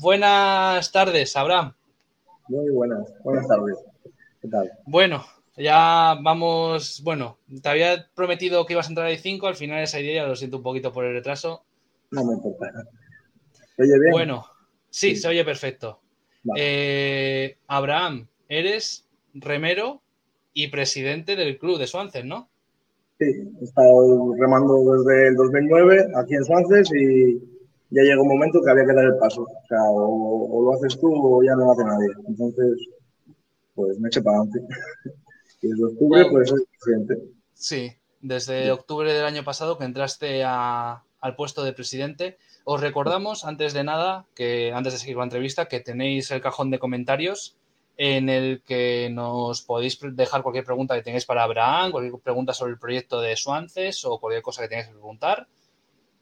buenas tardes, Abraham. Muy buenas, buenas tardes. ¿Qué tal? Bueno, ya vamos, bueno, te había prometido que ibas a entrar a 5, al final esa idea, lo siento un poquito por el retraso. No me importa. ¿Se oye bien? Bueno, sí, se oye perfecto. Eh, Abraham, eres remero y presidente del club de Suances, ¿no? Sí, he estado remando desde el 2009 aquí en Suances y ya llegó un momento que había que dar el paso. O sea, o, lo haces tú o ya no lo hace nadie. Entonces, pues me eché para adelante. y desde octubre, pues soy presidente. Sí, desde octubre del año pasado que entraste al puesto de presidente. Os recordamos, antes de nada, que antes de seguir la entrevista, que tenéis el cajón de comentarios en el que nos podéis dejar cualquier pregunta que tengáis para Abraham, cualquier pregunta sobre el proyecto de Suances o cualquier cosa que tengáis que preguntar.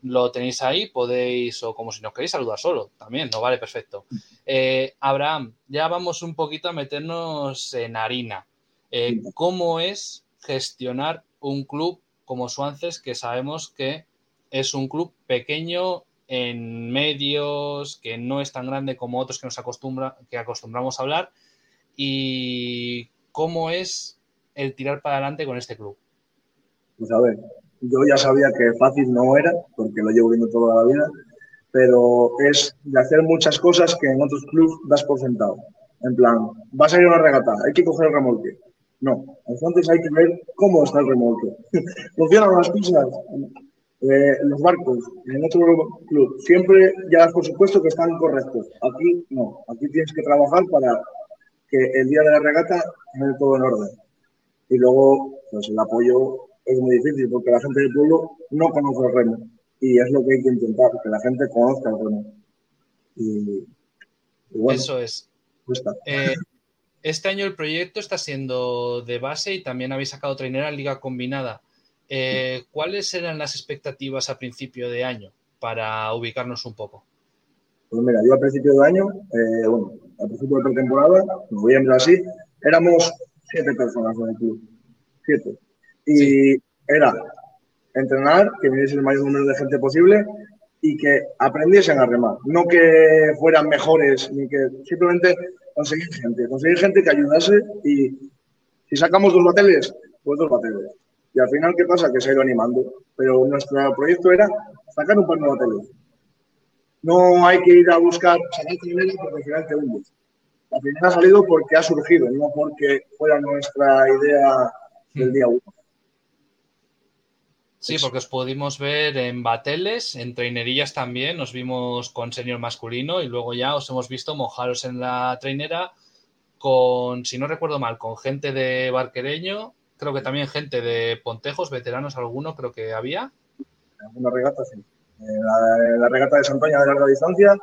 Lo tenéis ahí, podéis, o como si nos queréis saludar solo, también, no vale, perfecto. Eh, Abraham, ya vamos un poquito a meternos en harina. Eh, ¿Cómo es gestionar un club como Suances, que sabemos que es un club pequeño en medios, que no es tan grande como otros que nos acostumbra, que acostumbramos a hablar, y cómo es el tirar para adelante con este club. Pues a ver, yo ya sabía que fácil no era, porque lo llevo viendo toda la vida, pero es de hacer muchas cosas que en otros clubes das por sentado. En plan, vas a ir una regata, hay que coger el remolque. No, entonces hay que ver cómo está el remolque. Funcionan las cosas, eh, los barcos, en otro club, siempre ya por supuesto que están correctos. Aquí no, aquí tienes que trabajar para que el día de la regata esté todo en orden. Y luego, pues el apoyo es muy difícil porque la gente del pueblo no conoce el remo. Y es lo que hay que intentar, que la gente conozca el remo. Y, bueno, Eso es. Eh, este año el proyecto está siendo de base y también habéis sacado trainera en Liga Combinada. Eh, ¿Cuáles eran las expectativas a principio de año para ubicarnos un poco? Pues mira, yo a principio de año, eh, bueno, al principio de pretemporada, noviembre así, éramos siete personas en el club. Siete. Y era entrenar, que viniese el mayor número de gente posible y que aprendiesen a remar. No que fueran mejores, ni que simplemente conseguir gente. Conseguir gente que ayudase y si sacamos dos bateles, pues dos bateles. Y al final, ¿qué pasa? Que se ha ido animando. Pero nuestro proyecto era sacar un par de bateles no hay que ir a buscar sacar primero porque al final te hundes. La primera ha salido porque ha surgido, no porque fuera nuestra idea del día uno. Sí, porque os pudimos ver en bateles, en trainerillas también, nos vimos con senior masculino y luego ya os hemos visto mojaros en la trainera con, si no recuerdo mal, con gente de Barquereño, creo que también gente de Pontejos, veteranos alguno creo que había. Una regata, sí. En la, regata de Santoña de larga distancia,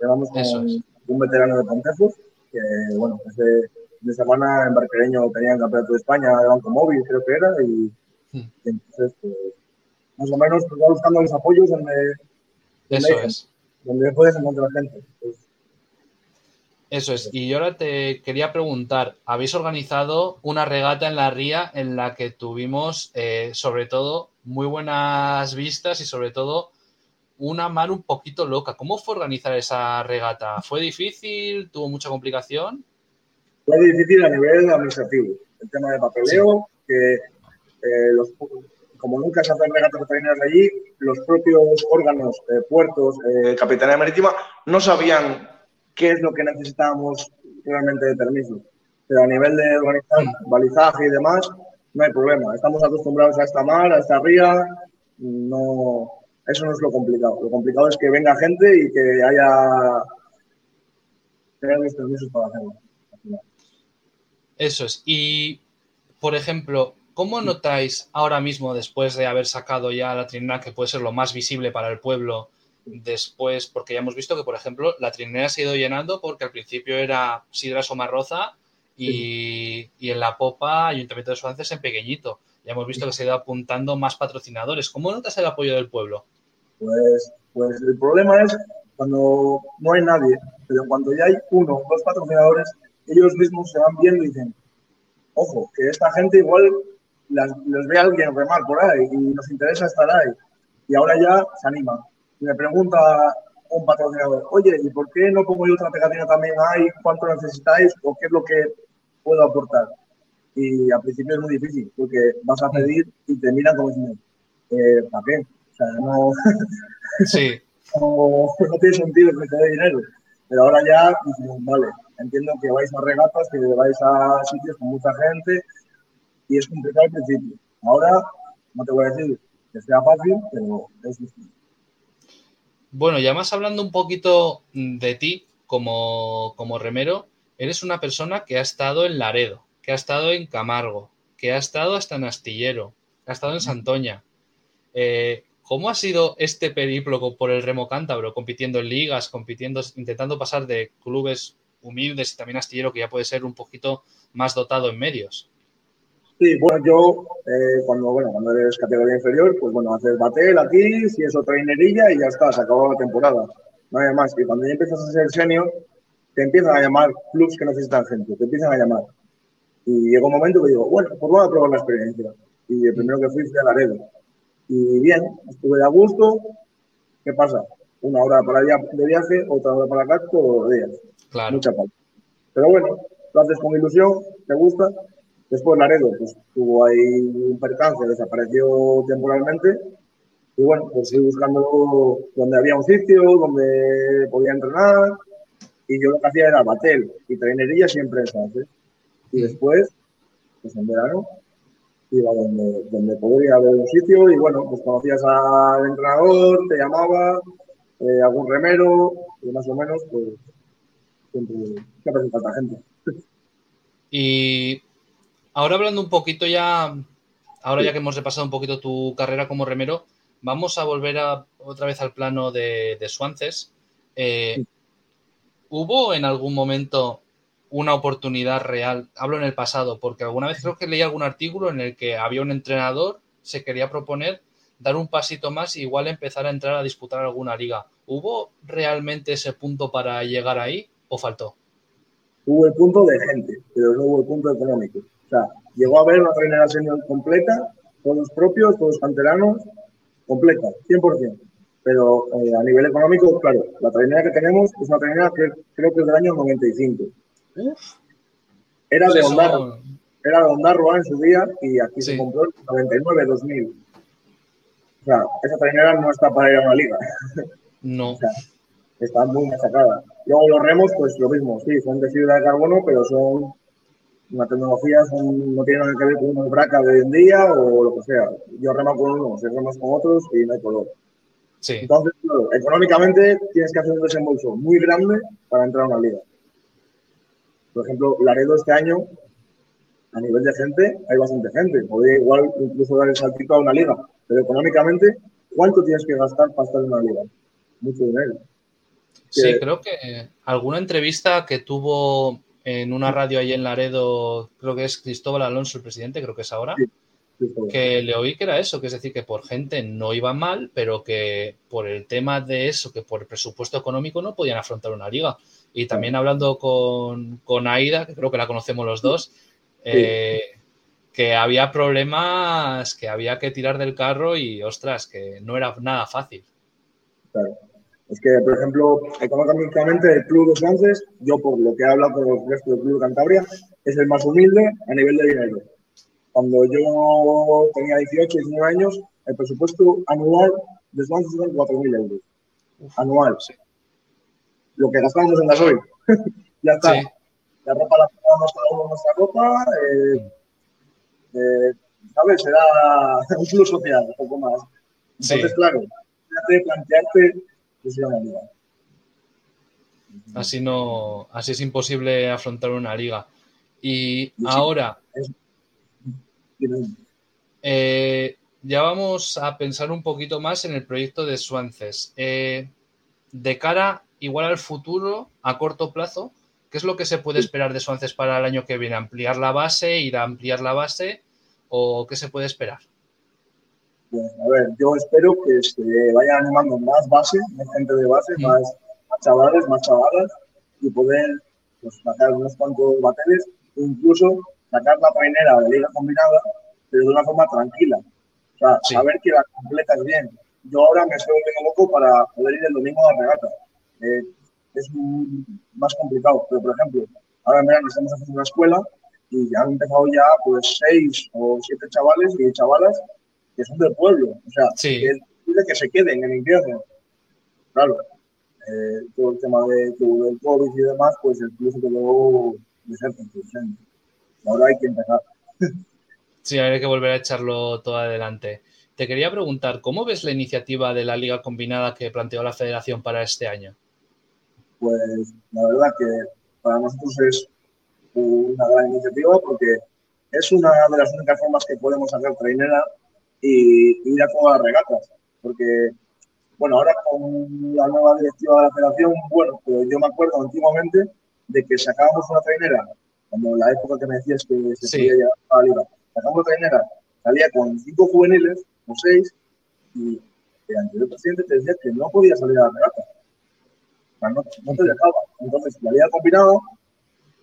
llevamos con un veterano de Pontejos, que bueno, desde de semana en Barquereño tenían campeonato de España de Banco Móvil, creo que era, y, hmm. entonces, pues, más o menos, pues va buscando los apoyos donde, Eso es. donde puedes encontrar gente. Pues. Eso es. Y yo ahora te quería preguntar, habéis organizado una regata en la ría en la que tuvimos, eh, sobre todo, muy buenas vistas y sobre todo una mar un poquito loca. ¿Cómo fue organizar esa regata? ¿Fue difícil? ¿Tuvo mucha complicación? Fue difícil a nivel administrativo. El tema de papeleo, que eh, como nunca se hacen regatas de allí, los propios órganos, eh, puertos, eh, Capitanía Marítima, no sabían qué es lo que necesitábamos realmente de permiso. Pero a nivel de organizar balizaje y demás, no hay problema. Estamos acostumbrados a esta mar, a esta ría, no, eso no es lo complicado. Lo complicado es que venga gente y que haya los permisos para hacerlo. Eso es. Y, por ejemplo, ¿cómo notáis ahora mismo, después de haber sacado ya la trinera, que puede ser lo más visible para el pueblo, después, porque ya hemos visto que, por ejemplo, la trinera se ha ido llenando porque al principio era Sidra Somarroza y, y en la popa Ayuntamiento de Suances en pequeñito. Ya hemos visto que se ha ido apuntando más patrocinadores. ¿Cómo notas el apoyo del pueblo? Pues, pues el problema es cuando no hay nadie, pero cuando ya hay uno o dos patrocinadores, ellos mismos se van viendo y dicen, ojo, que esta gente igual les ve a alguien remar por ahí y nos interesa estar ahí. Y ahora ya se anima. Y me pregunta, un patrocinador, oye, ¿y por qué no pongo yo otra pegatina también ahí? ¿Cuánto necesitáis? ¿O qué es lo que puedo aportar? Y al principio es muy difícil, porque vas a pedir y te miran como diciendo, eh, ¿para qué? O sea, no, sí. no, tiene sentido que te dé dinero. Pero ahora ya, vale, entiendo que vais a regatas, que vais a sitios con mucha gente y es complicado al principio. Ahora, no te voy a decir que sea fácil, pero es difícil. Bueno, ya más hablando un poquito de ti como, como remero, eres una persona que ha estado en Laredo, que ha estado en Camargo, que ha estado hasta en Astillero, que ha estado en Santoña. Eh, ¿Cómo ha sido este periplo por el remo cántabro, compitiendo en ligas, compitiendo, intentando pasar de clubes humildes y también astillero que ya puede ser un poquito más dotado en medios? Sí, bueno, yo eh, cuando, bueno, cuando eres categoría inferior, pues bueno, haces batel aquí, si es otra trainerilla y ya está, se acabó la temporada. No hay más. Y cuando ya empiezas a ser senior, te empiezan a llamar clubs que necesitan gente, te empiezan a llamar. Y llegó un momento que digo, bueno, pues voy a probar la experiencia. Y el primero que fui fue a Laredo. Y bien, estuve a gusto. ¿Qué pasa? Una hora para allá de viaje, otra hora para acá, todos los días. Claro. Mucha falta. Pero bueno, lo haces con ilusión, te gusta Después Laredo, pues tuvo ahí un percance, desapareció temporalmente. Y bueno, pues fui buscando donde había un sitio, donde podía entrenar. Y yo lo que hacía era batel y trainería siempre ¿sabes? Y después, pues en verano, iba donde, donde podría haber un sitio y bueno, pues conocías al entrenador, te llamaba, eh, algún remero, y más o menos, pues siempre, siempre hace falta gente. Y Ahora hablando un poquito ya, ahora ya que hemos repasado un poquito tu carrera como remero, vamos a volver a, otra vez al plano de, Suances. Eh, ¿Hubo en algún momento una oportunidad real? Hablo en el pasado, porque alguna vez creo que leí algún artículo en el que había un entrenador, se quería proponer dar un pasito más y igual empezar a entrar a disputar alguna liga. ¿Hubo realmente ese punto para llegar ahí o faltó? Hubo el punto de gente, pero no hubo el punto económico sea, llegó a haber una trainera senior completa, todos propios, todos canteranos, completa, 100%. Pero eh, a nivel económico, claro, la trainera que tenemos es una trainera que creo que es del año 95. Era de Ondarro. Era de Ondarroa en su día y aquí se compró en 99, 2000. O sea, esa trainera no está para ir a una liga. No. está muy machacada. Luego los remos, pues lo mismo, sí, son de fibra de carbono, pero son una tecnología no tiene nada que ver con una braca de hoy en día o lo que sea. Yo remo con unos, remos con otros y no hay color. Sí. Entonces, económicamente tienes que hacer un desembolso muy grande para entrar a una liga. Por ejemplo, Laredo este año, a nivel de gente, hay bastante gente. Podría igual incluso dar el saltito a una liga. Pero económicamente, ¿cuánto tienes que gastar para estar en una liga? Mucho dinero. Sí, creo que alguna entrevista que tuvo en una radio ahí en Laredo, creo que es Cristóbal Alonso el presidente, creo que es ahora, que le oí que era eso, que es decir, que por gente no iba mal, pero que por el tema de eso, que por el presupuesto económico no podían afrontar una liga. Y también hablando con, con Aida, que creo que la conocemos los dos, eh, que había problemas, que había que tirar del carro y, ostras, que no era nada fácil. Claro. Es que, por ejemplo, económicamente el Club de Sánchez, yo por lo que he hablado con el resto del Club de Cantabria, es el más humilde a nivel de dinero. Cuando yo tenía 18, 19 años, el presupuesto anual de Sánchez eran 4.000 euros. anual. Sí. Lo que gastamos en gasoil. ya está. La ropa la pagamos cada uno nuestra ropa. Eh, eh, ¿Sabes? Será un plus social, un poco más. Entonces, claro, plantearte Así no, así es imposible afrontar una liga. Y ahora, eh, ya vamos a pensar un poquito más en el proyecto de Suances. Eh, de cara igual al futuro, a corto plazo, ¿qué es lo que se puede esperar de Suances para el año que viene? ¿Ampliar la base, ir a ampliar la base o qué se puede esperar? Pues, a ver, yo espero que se vayan animando más base, más gente de base, más, chavales, más chavalas, y poder pues, sacar unos cuantos bateles, incluso sacar la trainera de liga combinada, pero de una forma tranquila. O sea, saber que la completas bien. Yo ahora me estoy volviendo loco para poder ir el domingo a la regata. eh, es más complicado. Pero, por ejemplo, ahora en verano estamos haciendo una escuela y ya han empezado ya pues seis o siete chavales y chavalas que son del pueblo. O sea, sí. es que se queden en invierno. Claro, eh, todo el tema de, del COVID y demás, pues el club se quedó desértico. Ahora hay que empezar. Sí, hay que volver a echarlo todo adelante. Te quería preguntar, ¿cómo ves la iniciativa de la Liga Combinada que planteó la Federación para este año? Pues la verdad que para nosotros es una gran iniciativa porque es una de las únicas formas que podemos sacar trainera y ir a todas las regatas. Porque, bueno, ahora con la nueva directiva de la federación, bueno, pues yo me acuerdo antiguamente de que sacábamos una trainera, como la época que me decías que se Sí. llegar a la liga, sacábamos una trainera, salía con cinco juveniles o seis y el anterior presidente te decía que no podía salir a la regata. O sea, no, no te dejaba. Entonces, la liga combinada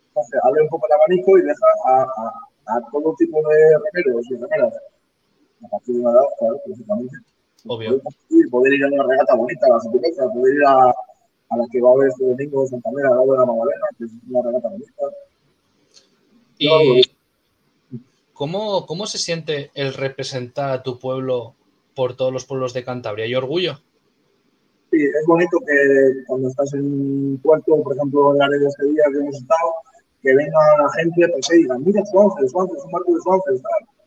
entonces, abre un poco el abanico y deja a, a, a todo tipo de remeros y remeras, a partir de una edad, claro, lógicamente, Obvio. poder, poder ir a una regata bonita, a la poder ir a, a la que va a haber este domingo en Santander, al lado de la Magdalena, que es una regata bonita. ¿Y cómo, cómo se siente el representar a tu pueblo por todos los pueblos de Cantabria? ¿Y orgullo? Sí, es bonito que cuando estás en Puerto, por ejemplo, en la red de este día que hemos estado, que venga la gente pues, y digan, mira Suárez, Suárez, es un barco de Suárez,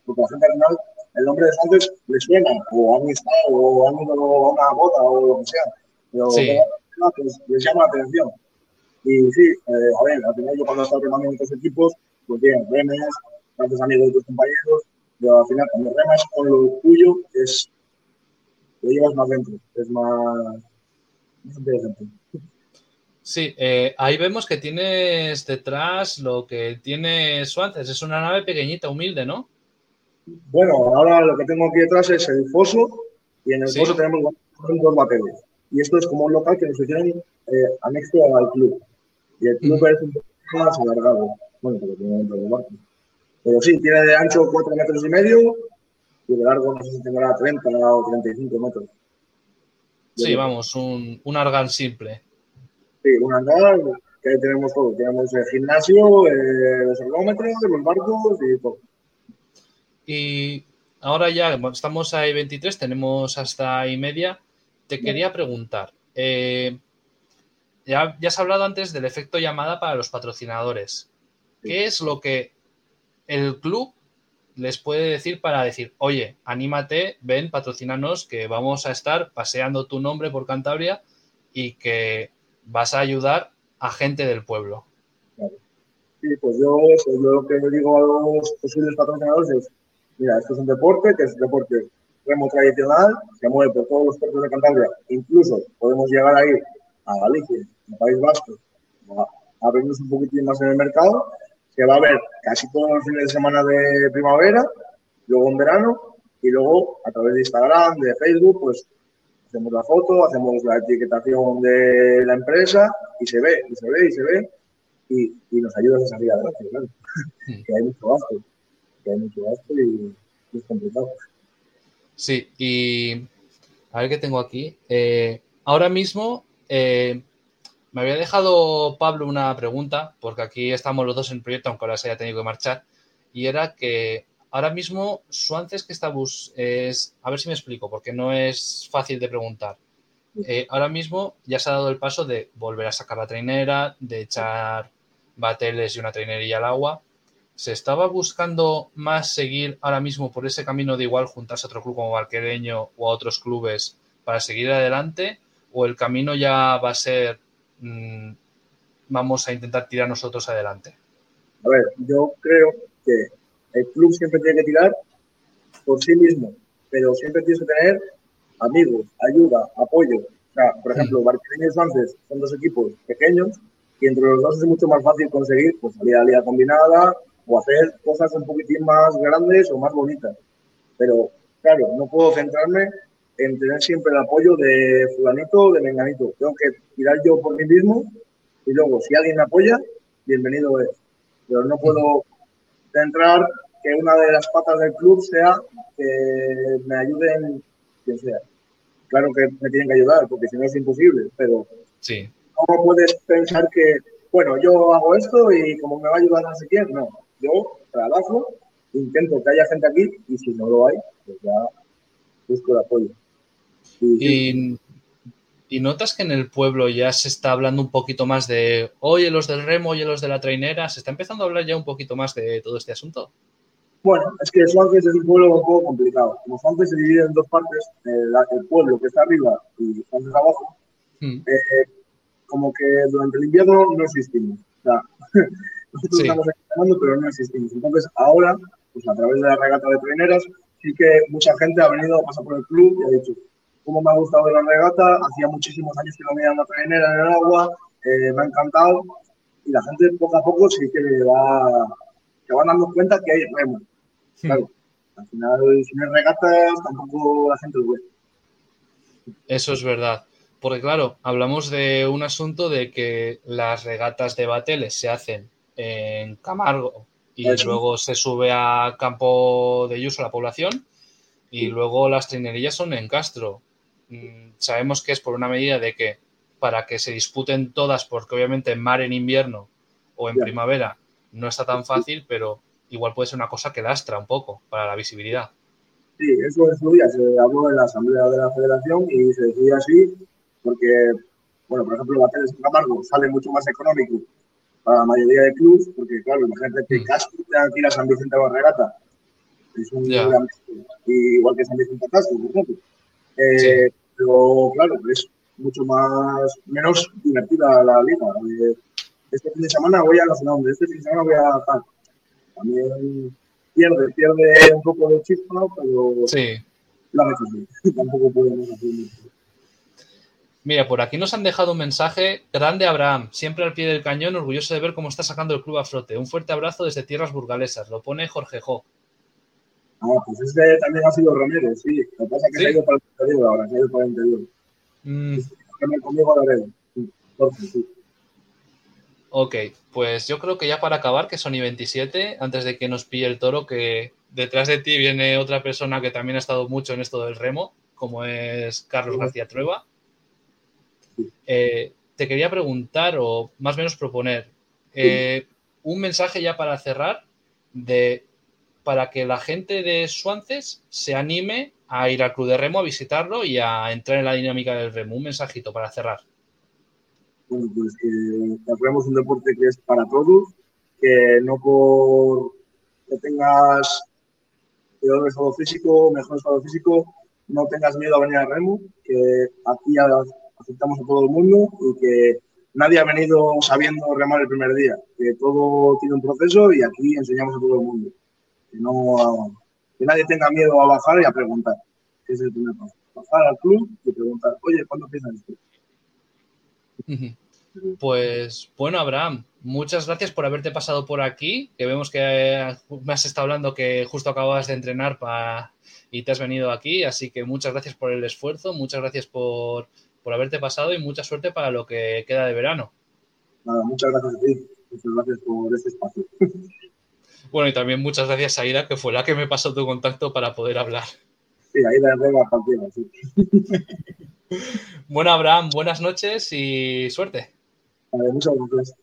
porque la gente al final, el nombre de Suárez le suena, o han estado, o han ido a una boda, o lo que sea, pero Sí. pues, les llama la atención. Y sí, eh, a ver, al final yo cuando he estado remando en otros equipos, pues bien, remes, haces amigos de tus compañeros, pero al final cuando remas con lo tuyo, es, lo llevas más dentro, es más, más interesante. Sí, eh, ahí vemos que tienes detrás lo que tiene Suárez. Es una nave pequeñita, humilde, ¿no? Bueno, ahora lo que tengo aquí detrás es el foso y en el Sí. foso tenemos dos baterías. Y esto es como un local que nos hicieron eh, anexo al club. Y el club es un poco más alargado. Bueno, pero tiene dentro del barco. Pero sí, tiene de ancho 4 metros y medio y de largo no sé si tendrá 30 o 35 metros. Sí, vamos, un, un argan simple. Sí, un hangar que ahí tenemos todo. Tenemos el gimnasio, eh, los ergómetros, los barcos y todo. Y ahora ya estamos a 23, tenemos hasta y media. Te quería preguntar, eh, ya, ya has hablado antes del efecto llamada para los patrocinadores. ¿Qué es lo que el club les puede decir para decir, oye, anímate, ven, patrocínanos, que vamos a estar paseando tu nombre por Cantabria y que vas a ayudar a gente del pueblo? Sí, pues yo, eso, yo lo que digo a los posibles patrocinadores es, mira, esto es un deporte que es un deporte remo tradicional, se mueve por todos los puertos de Cantabria, incluso podemos llegar a ir a Galicia, al País Vasco, a, a vernos un poquitín más en el mercado, se va a ver casi todos los fines de semana de primavera, luego en verano, y luego a través de Instagram, de Facebook, pues hacemos la foto, hacemos la etiquetación de la empresa y se ve, y se ve, y se ve, y, y nos ayudas a salir adelante, claro. Que hay mucho gasto, que hay mucho gasto y, es complicado. Sí, y a ver qué tengo aquí. Eh, ahora mismo eh, me había dejado Pablo una pregunta, porque aquí estamos los dos en el proyecto, aunque ahora se haya tenido que marchar, y era que ahora mismo Suances que está bus es, a ver si me explico, porque no es fácil de preguntar. Eh, ahora mismo ya se ha dado el paso de volver a sacar la trainera, de echar bateles y una trainerilla al agua. ¿Se estaba buscando más seguir ahora mismo por ese camino de igual juntarse a otro club como Barquereño o a otros clubes para seguir adelante? ¿O el camino ya va a ser mmm, vamos a intentar tirar nosotros adelante? A ver, yo creo que el club siempre tiene que tirar por sí mismo, pero siempre tienes que tener amigos, ayuda, apoyo. O sea, por ejemplo, mm. Barquereño y Suances son dos equipos pequeños y entre los dos es mucho más fácil conseguir pues, salir a la liga combinada o hacer cosas un poquitín más grandes o más bonitas. Pero, claro, no puedo centrarme en tener siempre el apoyo de fulanito o de menganito. Tengo que tirar yo por mí mismo y luego, si alguien me apoya, bienvenido es. Pero no puedo centrar que una de las patas del club sea que me ayuden quien sea. Claro que me tienen que ayudar, porque si no es imposible, pero sí. no puedes pensar que, bueno, yo hago esto y como me va a ayudar a seguir, no. Yo trabajo, intento que haya gente aquí y si no lo hay, pues ya busco el apoyo. Y, y, notas que en el pueblo ya se está hablando un poquito más de, oye, los del remo, oye, los de la trainera, se está empezando a hablar ya un poquito más de todo este asunto. Bueno, es que Suárez es un pueblo un poco complicado. Como Suárez se divide en dos partes, el, pueblo que está arriba y Suárez abajo, hmm. eh, como que durante el invierno no existimos. O sea, nosotros estamos entrenando, pero no existimos. Entonces, ahora, pues a través de la regata de treneras, sí que mucha gente ha venido a pasar por el club y ha dicho, cómo me ha gustado la regata, hacía muchísimos años que no veía una trainera en el agua, eh, me ha encantado. Y la gente poco a poco sí que va, se van dando cuenta que hay remo Claro, al final, si no hay regatas, tampoco la gente lo ve. Eso es verdad. Porque claro, hablamos de un asunto de que las regatas de bateles se hacen en Camargo. Y luego se sube a campo de uso a la población y luego las trinerillas son en Castro. Mm, sabemos que es por una medida de que para que se disputen todas, porque obviamente en mar en invierno o en primavera no está tan fácil, pero igual puede ser una cosa que lastra un poco para la visibilidad. Sí, eso en su día se habló en la Asamblea de la Federación y se decía así porque, bueno, por ejemplo, Bateles de Camargo sale mucho más económico para la mayoría de clubes, porque claro, imagínate que Castro tenga que ir a San Vicente de Regata. Es un gran, igual que San Vicente Castro, por ejemplo. Eh, pero claro, es mucho más, menos divertida la liga. Eh, este fin de semana voy a la zona este fin de semana voy a tal también pierde, pierde un poco de chispa, pero sí. la tampoco podemos hacer Mira, por aquí nos han dejado un mensaje grande Abraham, siempre al pie del cañón, orgulloso de ver cómo está sacando el club a flote. Un fuerte abrazo desde tierras burgalesas, lo pone Jorge Jo. Ah, pues este también ha sido Romero, sí. Lo que pasa es que se ha ido para el interior ahora, se ha ido para el interior. Mm. Conmigo a la Jorge, sí. Ok, pues yo creo que ya para acabar, que Sony 27, antes de que nos pille el toro, que detrás de ti viene otra persona que también ha estado mucho en esto del remo, como es Carlos García Trueba. Eh, te quería preguntar, o más o menos proponer, eh, un mensaje ya para cerrar de para que la gente de Suances se anime a ir al club de remo, a visitarlo y a entrar en la dinámica del remo. Un mensajito para cerrar bueno, pues que, apoyamos un deporte que es para todos, que no por que tengas peor estado físico, mejor estado físico, no tengas miedo a venir al remo, que aquí aceptamos a todo el mundo y que nadie ha venido sabiendo remar el primer día, que todo tiene un proceso y aquí enseñamos a todo el mundo. Que, no, que nadie tenga miedo a bajar y a preguntar, es el primer paso. Bajar al club y preguntar, oye, ¿cuándo empieza esto? Pues bueno, Abraham, muchas gracias por haberte pasado por aquí, que vemos que me has estado hablando que justo acababas de entrenar y te has venido aquí, así que muchas gracias por el esfuerzo, muchas gracias por, haberte pasado y mucha suerte para lo que queda de verano. Nada, muchas gracias a ti, muchas gracias por este espacio. Bueno, y también muchas gracias a Aida, que fue la que me pasó tu contacto para poder hablar. Sí, Aida es de sí. Bueno, Abraham, buenas noches y suerte. Muchas gracias.